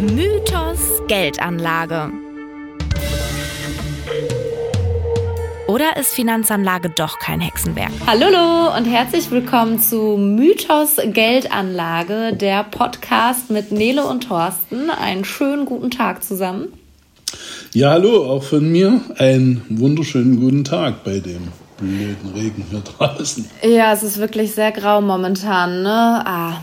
Mythos Geldanlage. Oder ist Finanzanlage doch kein Hexenwerk? Hallo und herzlich willkommen zu Mythos Geldanlage, der Podcast mit Nele und Thorsten. Einen schönen guten Tag zusammen. Ja, hallo, auch von mir. Einen wunderschönen guten Tag bei dem blöden Regen hier draußen. Ja, es ist wirklich sehr grau momentan, ne? Ah,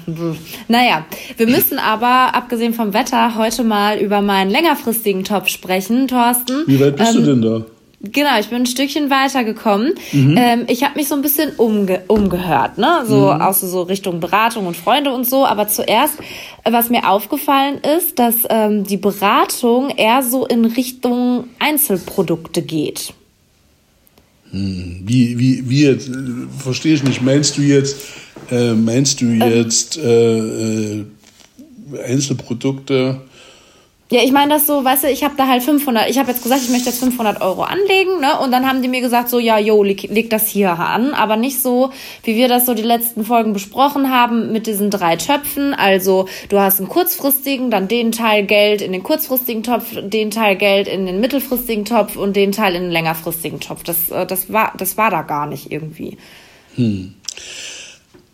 naja, wir müssen aber, abgesehen vom Wetter, heute mal über meinen längerfristigen Top sprechen, Thorsten. Wie weit bist ähm, du denn da? Genau, ich bin ein Stückchen weitergekommen. Mhm. Ähm, ich habe mich so ein bisschen umge umgehört, ne? So mhm. aus so Richtung Beratung und Freunde und so. Aber zuerst, was mir aufgefallen ist, dass ähm, die Beratung eher so in Richtung Einzelprodukte geht. Hm. Wie, wie, wie jetzt, verstehe ich nicht, meinst du jetzt, äh, meinst du jetzt äh, äh, Einzelprodukte? Ja, ich meine das so, weißt du, ich habe da halt 500, ich habe jetzt gesagt, ich möchte jetzt 500 Euro anlegen, ne? Und dann haben die mir gesagt, so, ja, jo, leg, leg das hier an, aber nicht so, wie wir das so die letzten Folgen besprochen haben, mit diesen drei Töpfen. Also, du hast einen kurzfristigen, dann den Teil Geld in den kurzfristigen Topf, den Teil Geld in den mittelfristigen Topf und den Teil in den längerfristigen Topf. Das, äh, das, war, das war da gar nicht irgendwie. Hm.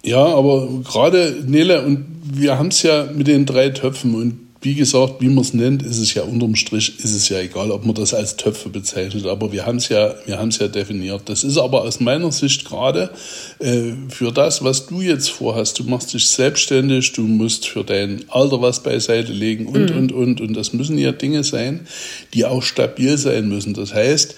Ja, aber gerade, Nele, und wir haben es ja mit den drei Töpfen und wie gesagt, wie man es nennt, ist es ja unterm Strich, ist es ja egal, ob man das als Töpfe bezeichnet, aber wir haben es ja, wir haben es ja definiert. Das ist aber aus meiner Sicht gerade äh, für das, was du jetzt vorhast. Du machst dich selbstständig, du musst für dein Alter was beiseite legen und, mhm. und, und. Und das müssen ja Dinge sein, die auch stabil sein müssen. Das heißt,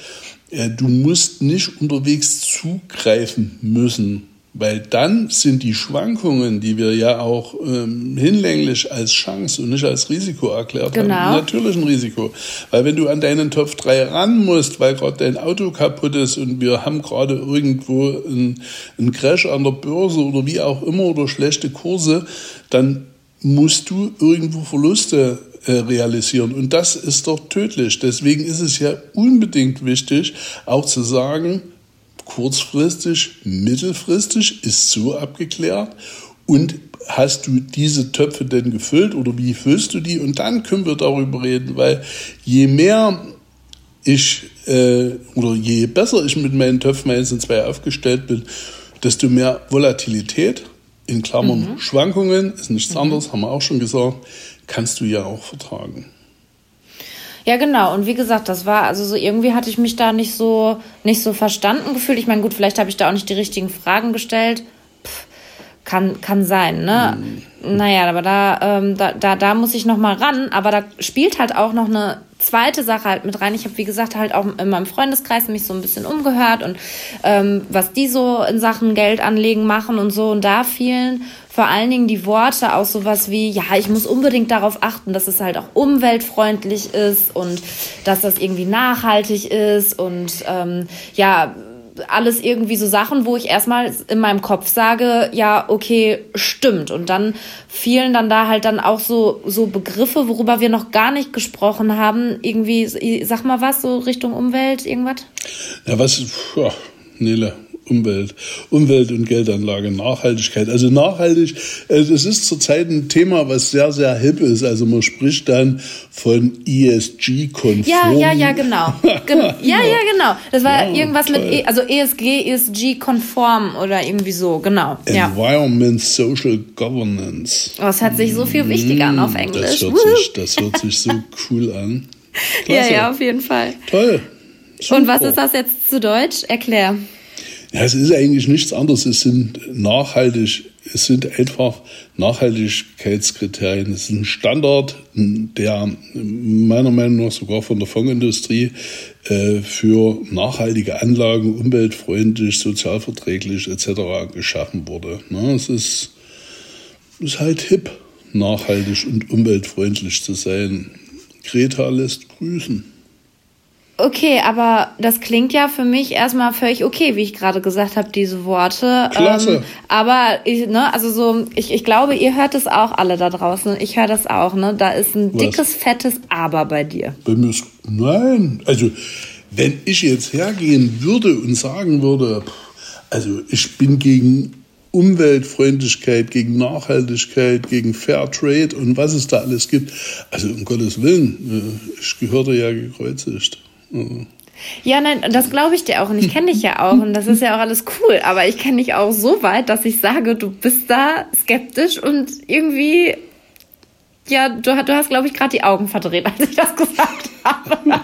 äh, du musst nicht unterwegs zugreifen müssen weil dann sind die Schwankungen, die wir ja auch ähm, hinlänglich als Chance und nicht als Risiko erklärt genau. haben, natürlich ein Risiko. Weil wenn du an deinen Topf 3 ran musst, weil gerade dein Auto kaputt ist und wir haben gerade irgendwo einen, einen Crash an der Börse oder wie auch immer oder schlechte Kurse, dann musst du irgendwo Verluste äh, realisieren. Und das ist doch tödlich. Deswegen ist es ja unbedingt wichtig, auch zu sagen, kurzfristig, mittelfristig ist so abgeklärt und hast du diese Töpfe denn gefüllt oder wie füllst du die? Und dann können wir darüber reden, weil je mehr ich äh, oder je besser ich mit meinen Töpfen 1 und 2 aufgestellt bin, desto mehr Volatilität, in Klammern mhm. Schwankungen, ist nichts mhm. anderes, haben wir auch schon gesagt, kannst du ja auch vertragen. Ja, genau. Und wie gesagt, das war, also so irgendwie hatte ich mich da nicht so, nicht so verstanden gefühlt. Ich meine, gut, vielleicht habe ich da auch nicht die richtigen Fragen gestellt. Pff, kann, kann sein, ne? Mhm. Naja, aber da, ähm, da, da, da muss ich noch mal ran. Aber da spielt halt auch noch eine zweite Sache halt mit rein. Ich habe, wie gesagt, halt auch in meinem Freundeskreis mich so ein bisschen umgehört und ähm, was die so in Sachen Geld anlegen machen und so. Und da fielen vor allen Dingen die Worte auch sowas wie, ja, ich muss unbedingt darauf achten, dass es halt auch umweltfreundlich ist und dass das irgendwie nachhaltig ist und ähm, ja, alles irgendwie so Sachen, wo ich erstmal in meinem Kopf sage, ja, okay, stimmt. Und dann fielen dann da halt dann auch so, so Begriffe, worüber wir noch gar nicht gesprochen haben. Irgendwie, sag mal was, so Richtung Umwelt, irgendwas? Ja, was, ja, Nele, Umwelt, Umwelt und Geldanlage, Nachhaltigkeit. Also nachhaltig, es ist zurzeit ein Thema, was sehr, sehr hip ist. Also man spricht dann von ESG-konform. Ja, ja, ja, genau. Gen ja, ja, genau. Das war ja, irgendwas toll. mit, e also ESG, ESG-konform oder irgendwie so, genau. Environment, ja. Social Governance. Oh, das hört sich so viel wichtiger an auf Englisch. Das hört, sich, das hört sich so cool an. Klasse. Ja, ja, auf jeden Fall. Toll. Super. Und was ist das jetzt zu Deutsch? Erklär. Ja, es ist eigentlich nichts anderes. Es sind nachhaltig, es sind einfach Nachhaltigkeitskriterien. Es ist ein Standard, der meiner Meinung nach sogar von der Fondsindustrie äh, für nachhaltige Anlagen, umweltfreundlich, sozialverträglich etc. geschaffen wurde. Ne, es ist, ist halt hip, nachhaltig und umweltfreundlich zu sein. Greta lässt grüßen. Okay, aber das klingt ja für mich erstmal völlig okay, wie ich gerade gesagt habe, diese Worte. Klasse. Ähm, aber ich, ne, also so, ich, ich glaube, ihr hört es auch alle da draußen. Ich höre das auch, ne? Da ist ein Was? dickes, fettes Aber bei dir. Bei mir ist, nein, also wenn ich jetzt hergehen würde und sagen würde, also ich bin gegen Umweltfreundlichkeit, gegen Nachhaltigkeit, gegen Fairtrade und was es da alles gibt. Also um Gottes Willen, äh, ich gehörte ja gekreuzigt. Ja, nein, das glaube ich dir auch und ich kenne dich ja auch und das ist ja auch alles cool, aber ich kenne dich auch so weit, dass ich sage, du bist da skeptisch und irgendwie, ja, du, du hast, glaube ich, gerade die Augen verdreht, als ich das gesagt habe.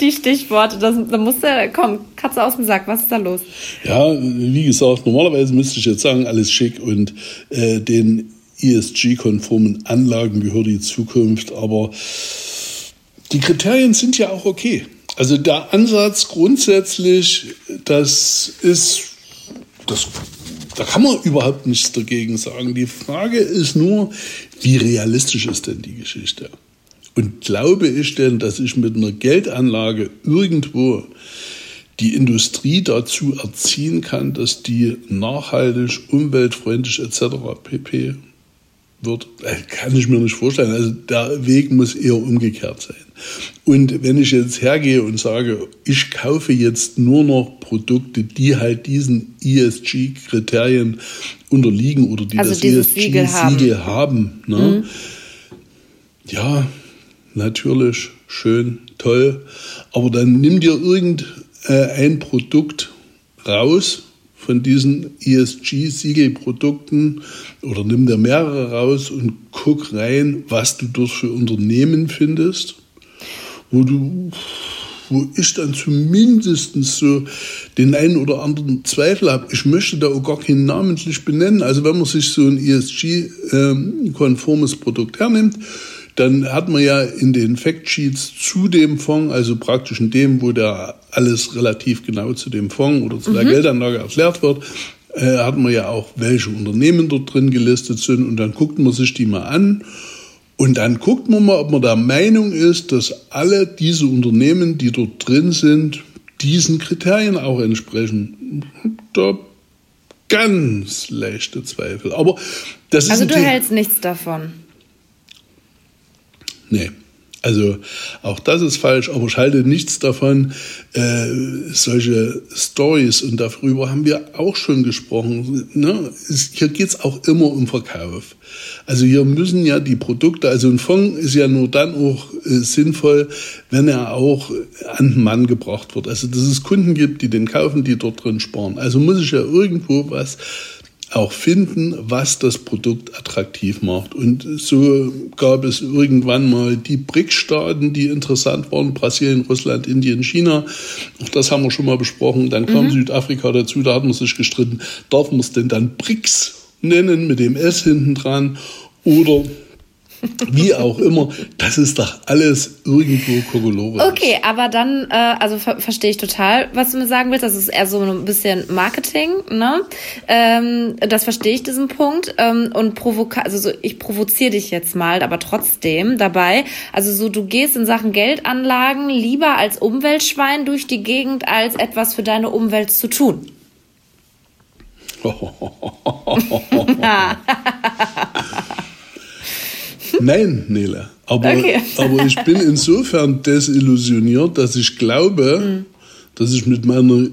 die Stichworte, das, da musst du, komm, Katze aus dem Sack, was ist da los? Ja, wie gesagt, normalerweise müsste ich jetzt sagen, alles schick und äh, den ESG-konformen Anlagen gehört die Zukunft, aber die Kriterien sind ja auch okay. Also der Ansatz grundsätzlich, das ist, das, da kann man überhaupt nichts dagegen sagen. Die Frage ist nur, wie realistisch ist denn die Geschichte? Und glaube ich denn, dass ich mit einer Geldanlage irgendwo die Industrie dazu erziehen kann, dass die nachhaltig, umweltfreundlich etc. pp wird, äh, kann ich mir nicht vorstellen. Also der Weg muss eher umgekehrt sein. Und wenn ich jetzt hergehe und sage, ich kaufe jetzt nur noch Produkte, die halt diesen ESG-Kriterien unterliegen oder die also das ESG-Siegel haben, haben ne? mhm. ja, natürlich, schön, toll. Aber dann nimm dir irgendein Produkt raus, von diesen ESG-Siegelprodukten oder nimm dir mehrere raus und guck rein, was du dort für Unternehmen findest, wo du wo ich dann zumindest so den einen oder anderen Zweifel habe. Ich möchte da auch gar keinen namentlich benennen. Also wenn man sich so ein ESG-konformes ähm, Produkt hernimmt, dann hat man ja in den Factsheets zu dem Fonds, also praktisch in dem, wo da alles relativ genau zu dem Fonds oder zu mhm. der Geldanlage erklärt wird, äh, hat man ja auch, welche Unternehmen dort drin gelistet sind und dann guckt man sich die mal an und dann guckt man mal, ob man der Meinung ist, dass alle diese Unternehmen, die dort drin sind, diesen Kriterien auch entsprechen. Da ganz leichte Zweifel. Aber das also ist du hältst nichts davon. Nee. Also auch das ist falsch, aber ich halte nichts davon. Äh, solche Stories und darüber haben wir auch schon gesprochen. Ne? Hier geht es auch immer um Verkauf. Also hier müssen ja die Produkte, also ein Fonds ist ja nur dann auch äh, sinnvoll, wenn er auch an den Mann gebracht wird. Also dass es Kunden gibt, die den kaufen, die dort drin sparen. Also muss ich ja irgendwo was auch finden, was das Produkt attraktiv macht. Und so gab es irgendwann mal die BRICS-Staaten, die interessant waren, Brasilien, Russland, Indien, China. Auch das haben wir schon mal besprochen. Dann kam mhm. Südafrika dazu, da hat man sich gestritten, darf man es denn dann BRICS nennen mit dem S hinten dran oder wie auch immer, das ist doch alles irgendwo Kokolores. Okay, aber dann, äh, also ver verstehe ich total, was du mir sagen willst. Das ist eher so ein bisschen Marketing, ne? Ähm, das verstehe ich, diesen Punkt. Ähm, und provoka also so, ich provoziere dich jetzt mal, aber trotzdem dabei. Also so, du gehst in Sachen Geldanlagen lieber als Umweltschwein durch die Gegend, als etwas für deine Umwelt zu tun. Nein, Nele. Aber, okay. aber ich bin insofern desillusioniert, dass ich glaube, mhm. dass ich mit meiner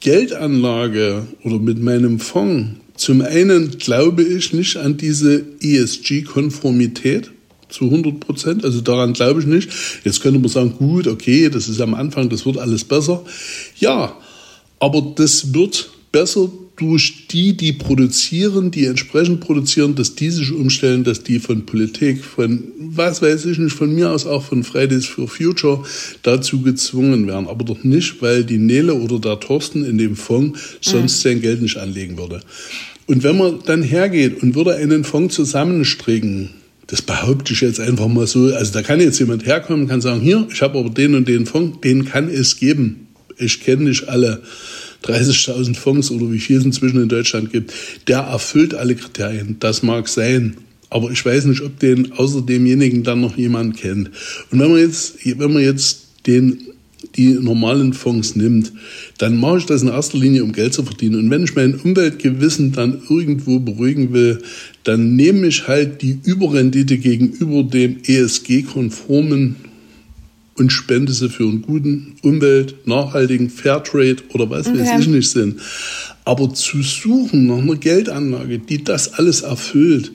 Geldanlage oder mit meinem Fonds zum einen glaube ich nicht an diese ESG-Konformität zu 100 Prozent. Also daran glaube ich nicht. Jetzt könnte man sagen, gut, okay, das ist am Anfang, das wird alles besser. Ja, aber das wird besser durch die, die produzieren, die entsprechend produzieren, dass die sich umstellen, dass die von Politik, von was weiß ich nicht, von mir aus auch von Fridays for Future dazu gezwungen werden. Aber doch nicht, weil die Nele oder der Thorsten in dem Fonds sonst mhm. sein Geld nicht anlegen würde. Und wenn man dann hergeht und würde einen Fonds zusammenstricken, das behaupte ich jetzt einfach mal so, also da kann jetzt jemand herkommen kann sagen, hier, ich habe aber den und den Fonds, den kann es geben. Ich kenne nicht alle. 30.000 Fonds oder wie viel es inzwischen in Deutschland gibt, der erfüllt alle Kriterien. Das mag sein. Aber ich weiß nicht, ob den außer demjenigen dann noch jemand kennt. Und wenn man jetzt, wenn man jetzt den, die normalen Fonds nimmt, dann mache ich das in erster Linie, um Geld zu verdienen. Und wenn ich mein Umweltgewissen dann irgendwo beruhigen will, dann nehme ich halt die Überrendite gegenüber dem ESG-konformen und spende sie für einen guten, Umwelt, nachhaltigen Fairtrade oder was okay. weiß ich nicht Sinn. Aber zu suchen nach einer Geldanlage, die das alles erfüllt,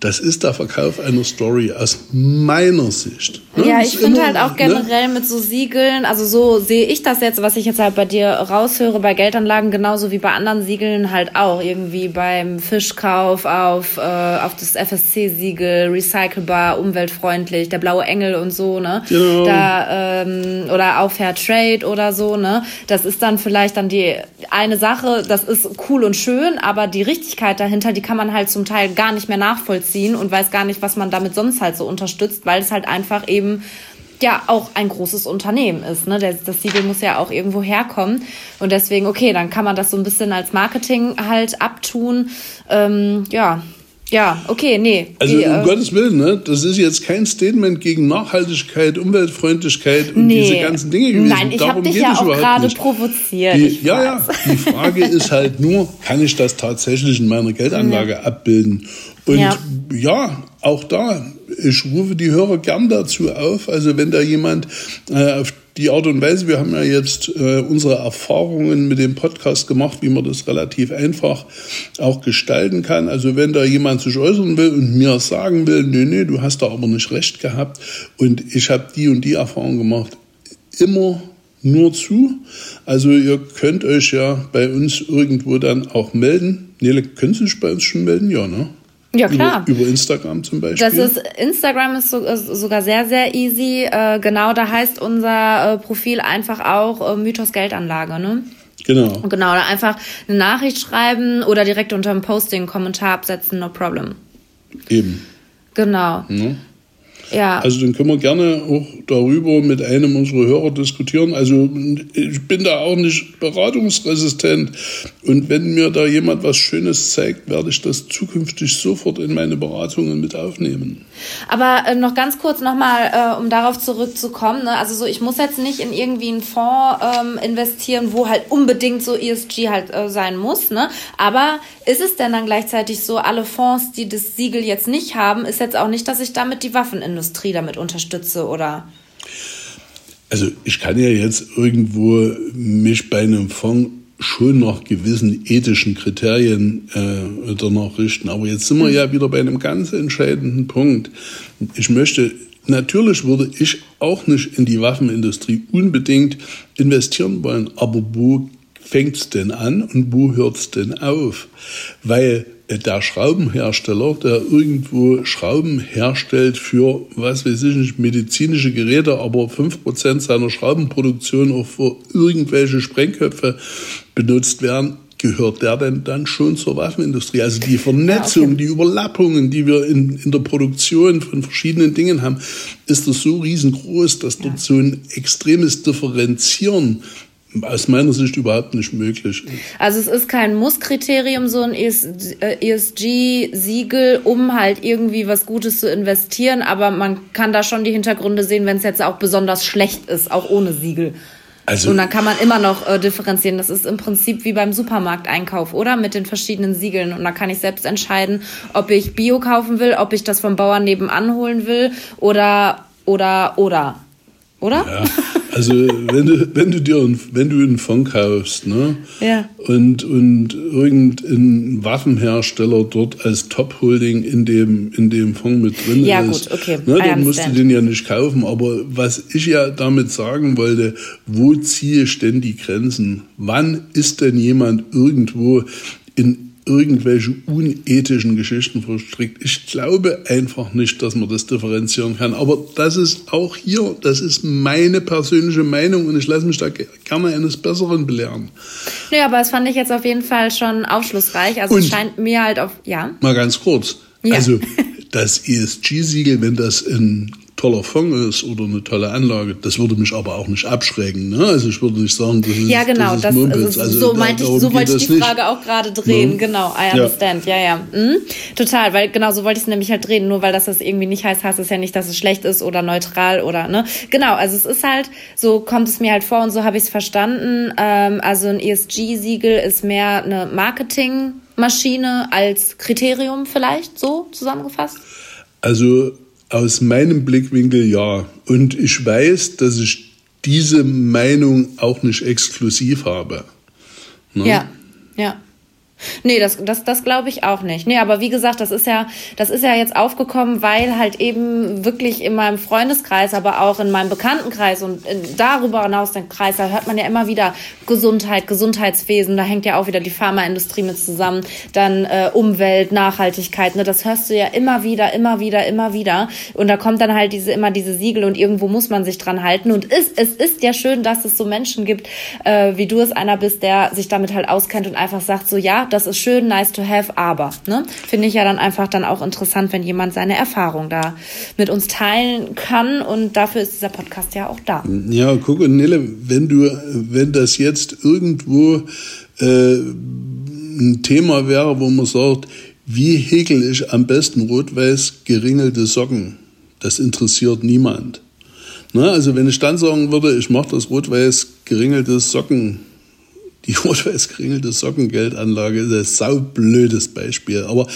das ist der Verkauf einer Story aus meiner Sicht. Ne? Ja, ich finde halt auch ne? generell ne? mit so Siegeln, also so sehe ich das jetzt, was ich jetzt halt bei dir raushöre, bei Geldanlagen genauso wie bei anderen Siegeln halt auch. Irgendwie beim Fischkauf auf, äh, auf das FSC-Siegel, recycelbar, umweltfreundlich, der blaue Engel und so, ne? Genau. Da, ähm, oder auch Fair Trade oder so, ne? Das ist dann vielleicht dann die eine Sache, das ist cool und schön, aber die Richtigkeit dahinter, die kann man halt zum Teil gar nicht mehr nachvollziehen und weiß gar nicht, was man damit sonst halt so unterstützt, weil es halt einfach eben ja auch ein großes Unternehmen ist. Ne? Das, das Siegel muss ja auch irgendwo herkommen. Und deswegen, okay, dann kann man das so ein bisschen als Marketing halt abtun. Ähm, ja, ja, okay, nee. Also die, um äh, Gottes Willen, ne? das ist jetzt kein Statement gegen Nachhaltigkeit, Umweltfreundlichkeit und nee. diese ganzen Dinge gewesen. Nein, ich habe dich ja auch gerade provoziert. Die, ja, ja, die Frage ist halt nur, kann ich das tatsächlich in meiner Geldanlage ja. abbilden? Und ja. ja, auch da, ich rufe die Hörer gern dazu auf. Also wenn da jemand äh, auf die Art und Weise, wir haben ja jetzt äh, unsere Erfahrungen mit dem Podcast gemacht, wie man das relativ einfach auch gestalten kann. Also wenn da jemand sich äußern will und mir sagen will, nee, nee, du hast da aber nicht recht gehabt und ich habe die und die Erfahrung gemacht, immer nur zu. Also ihr könnt euch ja bei uns irgendwo dann auch melden. Nele, können Sie sich bei uns schon melden? Ja, ne? Ja, klar. Über, über, Instagram zum Beispiel. Das ist, Instagram ist, so, ist sogar sehr, sehr easy. Äh, genau, da heißt unser äh, Profil einfach auch äh, Mythos Geldanlage, ne? Genau. Genau, oder einfach eine Nachricht schreiben oder direkt unter dem Posting einen Kommentar absetzen, no problem. Eben. Genau. Mhm. Ja. Also dann können wir gerne auch darüber mit einem unserer Hörer diskutieren. Also ich bin da auch nicht beratungsresistent. Und wenn mir da jemand was Schönes zeigt, werde ich das zukünftig sofort in meine Beratungen mit aufnehmen. Aber äh, noch ganz kurz nochmal, äh, um darauf zurückzukommen. Ne? Also so, ich muss jetzt nicht in irgendwie einen Fonds ähm, investieren, wo halt unbedingt so ESG halt äh, sein muss. Ne? Aber ist es denn dann gleichzeitig so, alle Fonds, die das Siegel jetzt nicht haben, ist jetzt auch nicht, dass ich damit die Waffenindustrie damit unterstütze oder? Also ich kann ja jetzt irgendwo mich bei einem Fonds schon nach gewissen ethischen Kriterien äh, danach richten. Aber jetzt sind wir ja wieder bei einem ganz entscheidenden Punkt. Ich möchte, natürlich würde ich auch nicht in die Waffenindustrie unbedingt investieren wollen, aber wo fängt es denn an und wo hört es denn auf? Weil der Schraubenhersteller, der irgendwo Schrauben herstellt für, was weiß ich nicht, medizinische Geräte, aber 5% seiner Schraubenproduktion auch für irgendwelche Sprengköpfe benutzt werden, gehört der denn dann schon zur Waffenindustrie? Also die Vernetzung, ja, okay. die Überlappungen, die wir in, in der Produktion von verschiedenen Dingen haben, ist das so riesengroß, dass dort so ein extremes Differenzieren aus meiner Sicht überhaupt nicht möglich Also es ist kein Musskriterium, so ein ESG-Siegel, um halt irgendwie was Gutes zu investieren, aber man kann da schon die Hintergründe sehen, wenn es jetzt auch besonders schlecht ist, auch ohne Siegel. Also, und dann kann man immer noch äh, differenzieren. Das ist im Prinzip wie beim Supermarkteinkauf, oder? Mit den verschiedenen Siegeln. Und da kann ich selbst entscheiden, ob ich Bio kaufen will, ob ich das vom Bauern nebenan holen will oder, oder, oder. Oder? Ja, also wenn du, wenn du dir wenn du einen Fonds kaufst, ne? Ja. Und, und irgendein Waffenhersteller dort als Top-Holding in dem, in dem Fonds mit drin ja, ist, gut, okay. ne, dann musst du den ja nicht kaufen. Aber was ich ja damit sagen wollte, wo ziehe ich denn die Grenzen? Wann ist denn jemand irgendwo in irgendwelche unethischen Geschichten verstrickt. Ich glaube einfach nicht, dass man das differenzieren kann. Aber das ist auch hier, das ist meine persönliche Meinung und ich lasse mich da gerne eines Besseren belehren. Ja, aber das fand ich jetzt auf jeden Fall schon aufschlussreich. Also und es scheint mir halt auf, ja. Mal ganz kurz. Ja. Also das ESG-Siegel, wenn das in toller Fonds ist oder eine tolle Anlage. Das würde mich aber auch nicht abschrecken. Ne? Also ich würde nicht sagen, das ist Ja, genau, das, das also, so meinte ich, so wollte ich die Frage nicht. auch gerade drehen. Ja. Genau, I understand. Ja, ja. ja. Mhm. Total, weil genau so wollte ich es nämlich halt drehen. Nur weil das das irgendwie nicht heißt, heißt es ja nicht, dass es schlecht ist oder neutral oder ne. Genau, also es ist halt, so kommt es mir halt vor und so habe ich es verstanden. Ähm, also ein ESG-Siegel ist mehr eine Marketingmaschine als Kriterium vielleicht, so zusammengefasst? Also aus meinem Blickwinkel ja. Und ich weiß, dass ich diese Meinung auch nicht exklusiv habe. Ne? Ja, ja. Nee, das, das, das glaube ich auch nicht. Nee, aber wie gesagt, das ist ja, das ist ja jetzt aufgekommen, weil halt eben wirklich in meinem Freundeskreis, aber auch in meinem Bekanntenkreis und darüber hinaus den Kreis, da hört man ja immer wieder Gesundheit, Gesundheitswesen, da hängt ja auch wieder die Pharmaindustrie mit zusammen, dann äh, Umwelt, Nachhaltigkeit, ne, das hörst du ja immer wieder, immer wieder, immer wieder. Und da kommt dann halt diese, immer diese Siegel und irgendwo muss man sich dran halten. Und es, es ist ja schön, dass es so Menschen gibt, äh, wie du es einer bist, der sich damit halt auskennt und einfach sagt so, ja, das ist schön, nice to have, aber, ne? Finde ich ja dann einfach dann auch interessant, wenn jemand seine Erfahrung da mit uns teilen kann und dafür ist dieser Podcast ja auch da. Ja, guck, und Nele, wenn du, wenn das jetzt irgendwo äh, ein Thema wäre, wo man sagt, wie häkel ich am besten rot-weiß geringelte Socken? Das interessiert niemand. Na, also wenn ich dann sagen würde, ich mache das rot-weiß geringelte Socken die rot-weiß geringelte Sockengeldanlage ist ein saublödes Beispiel. Aber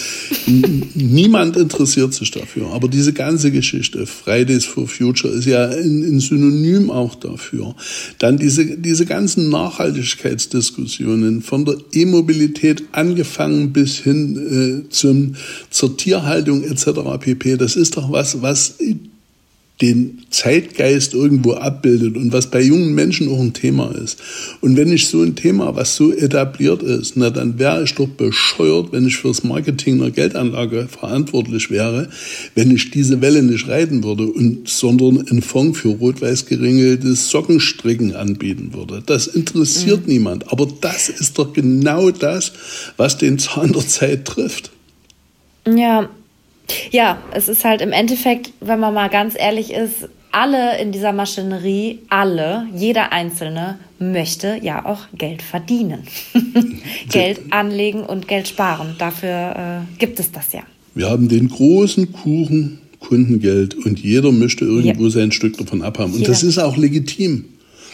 niemand interessiert sich dafür. Aber diese ganze Geschichte, Fridays for Future, ist ja ein, ein Synonym auch dafür. Dann diese, diese ganzen Nachhaltigkeitsdiskussionen, von der E-Mobilität angefangen bis hin äh, zum, zur Tierhaltung etc. pp. Das ist doch was, was den Zeitgeist irgendwo abbildet und was bei jungen Menschen auch ein Thema ist. Und wenn ich so ein Thema, was so etabliert ist, na dann wäre ich doch bescheuert, wenn ich fürs Marketing einer Geldanlage verantwortlich wäre, wenn ich diese Welle nicht reiten würde und sondern einen Fonds für rot-weiß geringeltes Sockenstricken anbieten würde. Das interessiert mhm. niemand. Aber das ist doch genau das, was den Zahn der Zeit trifft. Ja, ja, es ist halt im Endeffekt, wenn man mal ganz ehrlich ist, alle in dieser Maschinerie, alle, jeder Einzelne möchte ja auch Geld verdienen. Geld anlegen und Geld sparen. Dafür äh, gibt es das ja. Wir haben den großen Kuchen Kundengeld und jeder möchte irgendwo ja. sein Stück davon abhaben. Und jeder. das ist auch legitim.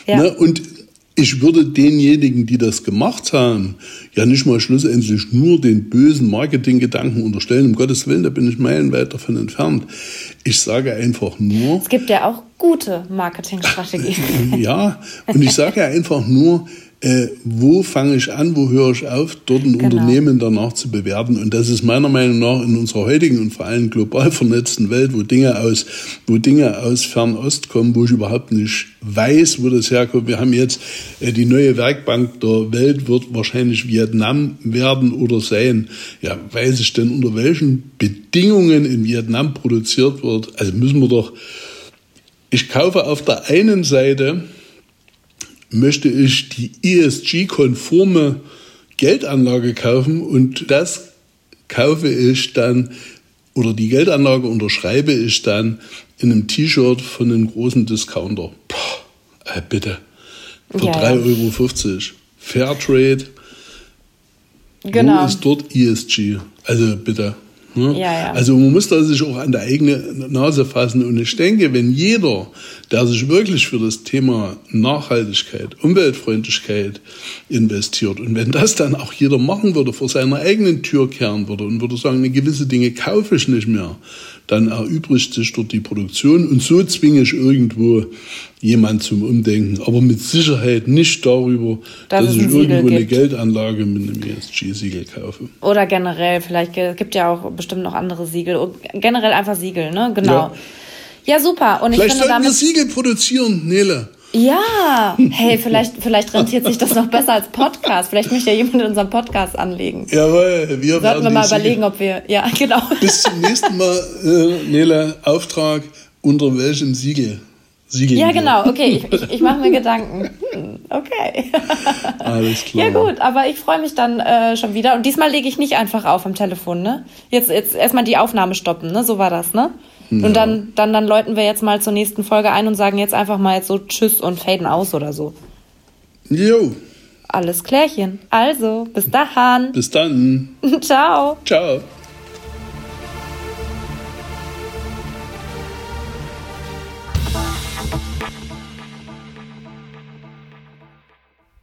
Ja. Ne? Und ich würde denjenigen, die das gemacht haben, ja nicht mal schlussendlich nur den bösen Marketinggedanken unterstellen. Um Gottes Willen, da bin ich meilenweit davon entfernt. Ich sage einfach nur. Es gibt ja auch gute Marketingstrategien. ja, und ich sage einfach nur, äh, wo fange ich an, wo höre ich auf, dort ein genau. Unternehmen danach zu bewerten. Und das ist meiner Meinung nach in unserer heutigen und vor allem global vernetzten Welt, wo Dinge aus, wo Dinge aus Fernost kommen, wo ich überhaupt nicht weiß, wo das herkommt. Wir haben jetzt äh, die neue Werkbank der Welt wird wahrscheinlich Vietnam werden oder sein. Ja, weiß ich denn, unter welchen Bedingungen in Vietnam produziert wird? Also müssen wir doch, ich kaufe auf der einen Seite möchte ich die ESG-konforme Geldanlage kaufen und das kaufe ich dann oder die Geldanlage unterschreibe ich dann in einem T-Shirt von einem großen Discounter. Puh, äh, bitte. Für ja, 3,50 Euro. Fairtrade. Genau. Wo ist dort ESG? Also bitte. Ne? Ja, ja. Also man muss da sich auch an der eigene Nase fassen. Und ich denke, wenn jeder, der sich wirklich für das Thema Nachhaltigkeit, Umweltfreundlichkeit investiert und wenn das dann auch jeder machen würde, vor seiner eigenen Tür kehren würde und würde sagen, gewisse Dinge kaufe ich nicht mehr, dann erübrigt sich dort die Produktion und so zwinge ich irgendwo jemand zum Umdenken, aber mit Sicherheit nicht darüber, dass, dass ich irgendwo eine Geldanlage mit einem ESG-Siegel kaufe. Oder generell, vielleicht gibt ja auch bestimmt noch andere Siegel, generell einfach Siegel, ne? Genau. Ja, ja super. Und vielleicht ich finde, sollten wir Siegel produzieren, Nele. Ja, hey, vielleicht, vielleicht rentiert sich das noch besser als Podcast. Vielleicht möchte ja jemand in unserem Podcast anlegen. Jawohl, wir Sollten wir mal überlegen, ob wir, ja, genau. Bis zum nächsten Mal, äh, Nele, Auftrag, unter welchem Siegel? Siegel ja, genau, okay, ich, ich, ich mache mir Gedanken. Okay. Alles klar. Ja, gut, aber ich freue mich dann äh, schon wieder. Und diesmal lege ich nicht einfach auf am Telefon, ne? Jetzt, jetzt erstmal die Aufnahme stoppen, ne? So war das, ne? Ja. Und dann, dann, dann läuten wir jetzt mal zur nächsten Folge ein und sagen jetzt einfach mal jetzt so Tschüss und faden aus oder so. Jo. Alles klärchen. Also, bis dahin. Bis dann. Ciao. Ciao.